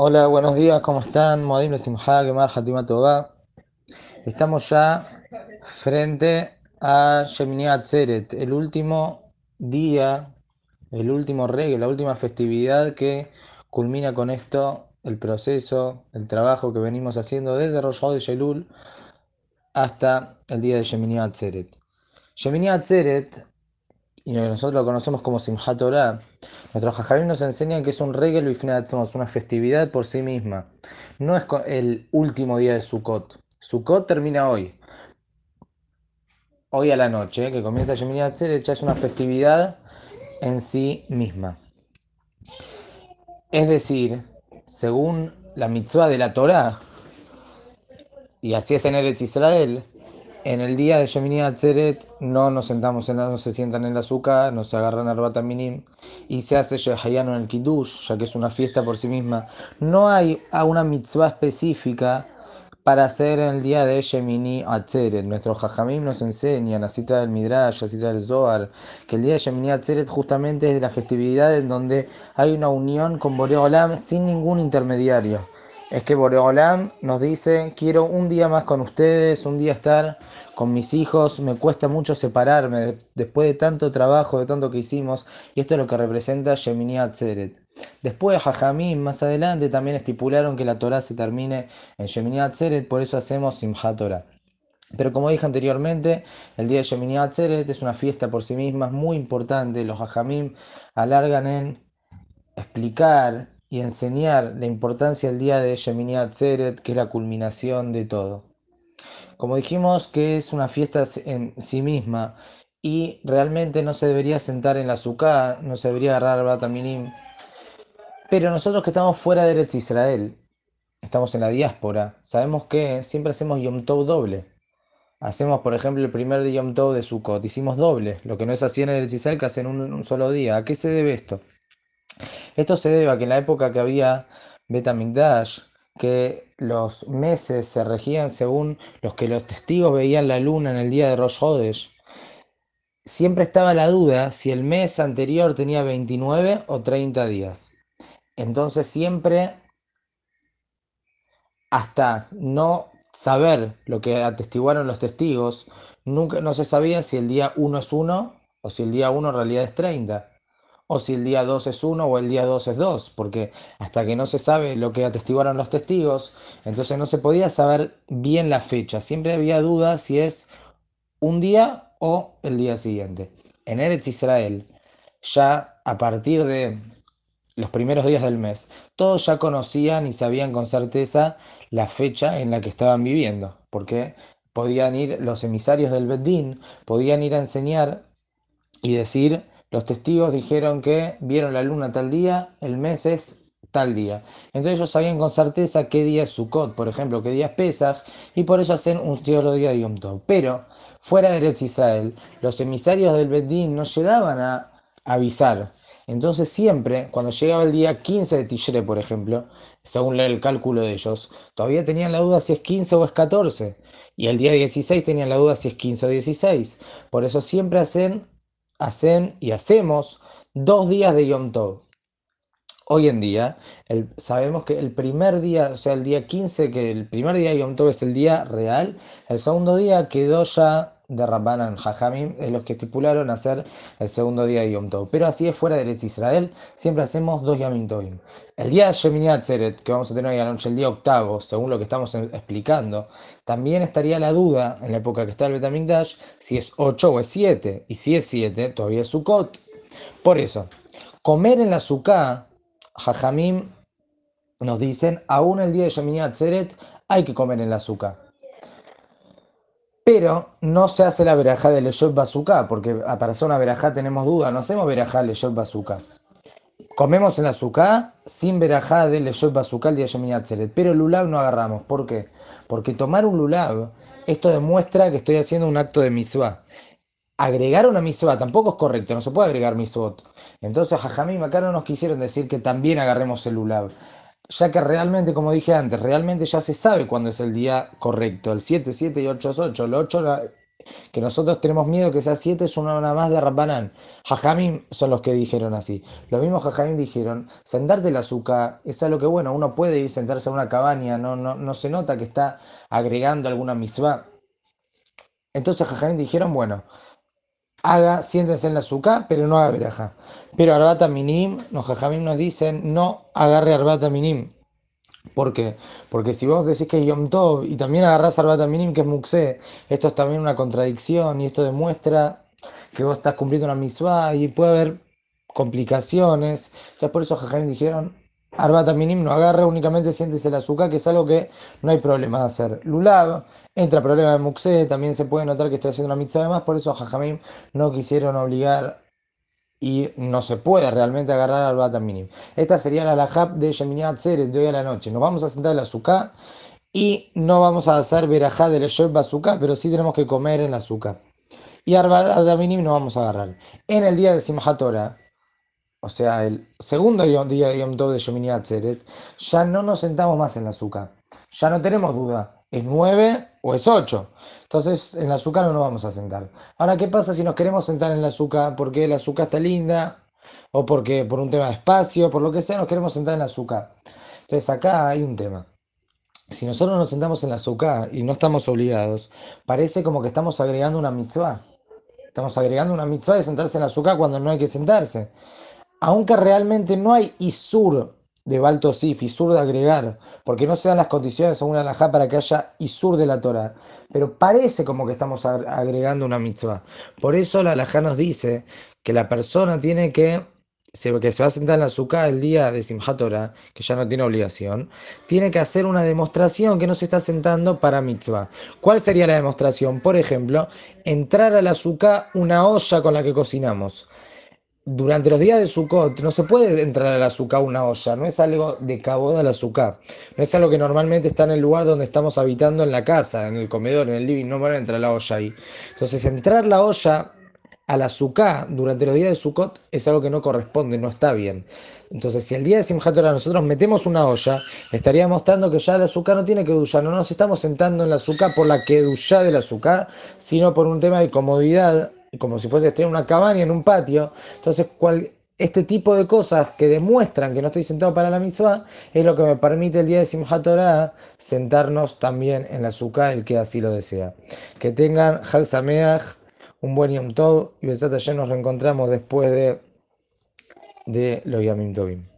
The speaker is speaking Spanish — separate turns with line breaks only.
Hola, buenos días, ¿cómo están? Modim Simha, Gemar Hatima. Estamos ya frente a Shemini Atzeret, el último día, el último reggae, la última festividad que culmina con esto el proceso, el trabajo que venimos haciendo desde Rosh de Shelul hasta el día de Shemini Atzeret. Shemini Atzeret y nosotros lo conocemos como Simchat Torah, nuestros jajamim nos enseñan que es un regel somos una festividad por sí misma. No es el último día de Sukkot. Sukkot termina hoy. Hoy a la noche, que comienza Shemini Atzeret, es una festividad en sí misma. Es decir, según la mitzvah de la Torah, y así es en Eretz Israel, en el día de Shemini Atzeret no nos sentamos, en la, no se sientan en la azúcar, no se agarran al Minim y se hace Shehayano en el Kiddush, ya que es una fiesta por sí misma. No hay una mitzvah específica para hacer en el día de Shemini Atzeret. Nuestros Jajamim nos enseñan, así trae el Midrash, así trae el Zohar, que el día de Shemini Atzeret justamente es la festividad en donde hay una unión con Boreolam sin ningún intermediario es que Boreolam nos dice, quiero un día más con ustedes, un día estar con mis hijos, me cuesta mucho separarme después de tanto trabajo, de tanto que hicimos, y esto es lo que representa Shemini Atzeret. Después Jajamim, más adelante, también estipularon que la Torah se termine en Shemini Atzeret, por eso hacemos Simchat Torah. Pero como dije anteriormente, el día de Shemini Atzeret es una fiesta por sí misma, muy importante, los Jajamim alargan en explicar y enseñar la importancia del día de Shemini Atzeret, que es la culminación de todo. Como dijimos que es una fiesta en sí misma y realmente no se debería sentar en la azúcar, no se debería agarrar Bataminim. Pero nosotros que estamos fuera de Eretz Israel, estamos en la diáspora, sabemos que siempre hacemos Yom Tov doble. Hacemos, por ejemplo, el primer Yom Tov de Sukkot, hicimos doble, lo que no es así en Eretz Israel, que hacen un solo día. ¿A qué se debe esto? Esto se debe a que en la época que había Betamigdash, que los meses se regían según los que los testigos veían la luna en el día de Rosh Hodesh, siempre estaba la duda si el mes anterior tenía 29 o 30 días. Entonces siempre, hasta no saber lo que atestiguaron los testigos, nunca no se sabía si el día 1 es 1 o si el día 1 en realidad es 30 o si el día 2 es 1 o el día 2 es 2, porque hasta que no se sabe lo que atestiguaron los testigos, entonces no se podía saber bien la fecha, siempre había dudas si es un día o el día siguiente. En Eretz Israel, ya a partir de los primeros días del mes, todos ya conocían y sabían con certeza la fecha en la que estaban viviendo, porque podían ir los emisarios del Beddín, podían ir a enseñar y decir los testigos dijeron que vieron la luna tal día, el mes es tal día. Entonces ellos sabían con certeza qué día es Sukkot, por ejemplo, qué día es Pesach, y por eso hacen un solo día de Yom Tov. Pero fuera de Eretz Israel, los emisarios del Bedín no llegaban a avisar. Entonces siempre, cuando llegaba el día 15 de Tishre, por ejemplo, según el cálculo de ellos, todavía tenían la duda si es 15 o es 14. Y el día 16 tenían la duda si es 15 o 16. Por eso siempre hacen hacen y hacemos dos días de Yom Tov. Hoy en día sabemos que el primer día, o sea, el día 15, que el primer día de Yom Tov es el día real, el segundo día quedó ya de Rabbanan Jajamim, es los que estipularon hacer el segundo día de Yom Tov. Pero así es fuera de Eretz Israel, siempre hacemos dos Yom Tovim. El día de Shemini Atzeret, que vamos a tener hoy anoche, el día octavo, según lo que estamos explicando, también estaría la duda, en la época que está el Betamigdash, si es 8 o es 7. Y si es 7, todavía es Sukkot. Por eso, comer en la Sukkah, Jajamim nos dicen, aún el día de Shemini Atzeret hay que comer en la Sukkah. Pero no se hace la verajá de Leyot Bazooka, porque para hacer una tenemos duda, no hacemos verajá Leyot Bazooka. Comemos en la azúcar sin verajá de Leyot Bazooka el día de pero lulav no agarramos. ¿Por qué? Porque tomar un lulav, esto demuestra que estoy haciendo un acto de misvah. Agregar una misvah tampoco es correcto, no se puede agregar misvot. Entonces, Jajamim acá no nos quisieron decir que también agarremos el lulav ya que realmente, como dije antes, realmente ya se sabe cuándo es el día correcto. El 7, 7 y 8 es 8. El 8 que nosotros tenemos miedo que sea 7 es una nada más de Rabbanán. Jajamim son los que dijeron así. Los mismos Jajamim dijeron, sentarte el azúcar es algo que bueno, uno puede ir sentarse a una cabaña, no, no, no se nota que está agregando alguna misvá. Entonces Jajamim dijeron, bueno, haga, siéntense en la azúcar, pero no haga veraja. Pero Arbata Minim, los Jajamim nos dicen, no agarre Arbata Minim. ¿Por qué? Porque si vos decís que es Yom Tov y también agarrás Arbata Minim, que es Muxé, esto es también una contradicción y esto demuestra que vos estás cumpliendo una misvá y puede haber complicaciones. Entonces por eso Jajamim dijeron, Arbata Minim no agarre, únicamente siéntese el azúcar, que es algo que no hay problema de hacer. Lulav, entra problema de Muxé, también se puede notar que estoy haciendo una mitzvah de más, por eso Jajamim no quisieron obligar y no se puede realmente agarrar al bata mínimo. Esta sería la lahab de Shemini Atzeret de hoy a la noche. Nos vamos a sentar el azúcar y no vamos a hacer verajá del Shob azúcar, pero sí tenemos que comer en el azúcar. Y al minim no vamos a agarrar. En el día de Simchat Torah, o sea, el segundo día Yom Tov de Shemini Atzeret, ya no nos sentamos más en el azúcar. Ya no tenemos duda es 9 o es 8. Entonces en el azúcar no nos vamos a sentar. Ahora, ¿qué pasa si nos queremos sentar en el azúcar porque el azúcar está linda? O porque por un tema de espacio, por lo que sea, nos queremos sentar en el azúcar. Entonces acá hay un tema. Si nosotros nos sentamos en el azúcar y no estamos obligados, parece como que estamos agregando una mitzvah. Estamos agregando una mitzvah de sentarse en el azúcar cuando no hay que sentarse. Aunque realmente no hay isur de Balto Sif, Isur de agregar, porque no se dan las condiciones según alajá para que haya Isur de la Torah. Pero parece como que estamos agregando una mitzvah. Por eso la alajá nos dice que la persona tiene que, que se va a sentar en la azúcar el día de Simchat Torah, que ya no tiene obligación, tiene que hacer una demostración que no se está sentando para mitzvah. ¿Cuál sería la demostración? Por ejemplo, entrar al azúcar una olla con la que cocinamos durante los días de Sukkot no se puede entrar al azúcar una olla, no es algo de cabo del azúcar, no es algo que normalmente está en el lugar donde estamos habitando en la casa, en el comedor, en el living, no van a entrar la olla ahí. Entonces entrar la olla al azúcar durante los días de Sukkot es algo que no corresponde, no está bien. Entonces, si el día de Simchat Torah nosotros metemos una olla, estaría mostrando que ya el azúcar no tiene que no nos estamos sentando en el azúcar por la que del azúcar, sino por un tema de comodidad como si fuese estar en una cabaña, en un patio. Entonces, este tipo de cosas que demuestran que no estoy sentado para la misma es lo que me permite el día de Simchat Torah sentarnos también en la azúcar, el que así lo desea. Que tengan Sameach, un buen Yom Tov y Besat nos reencontramos después de, de los Yamim Tovim.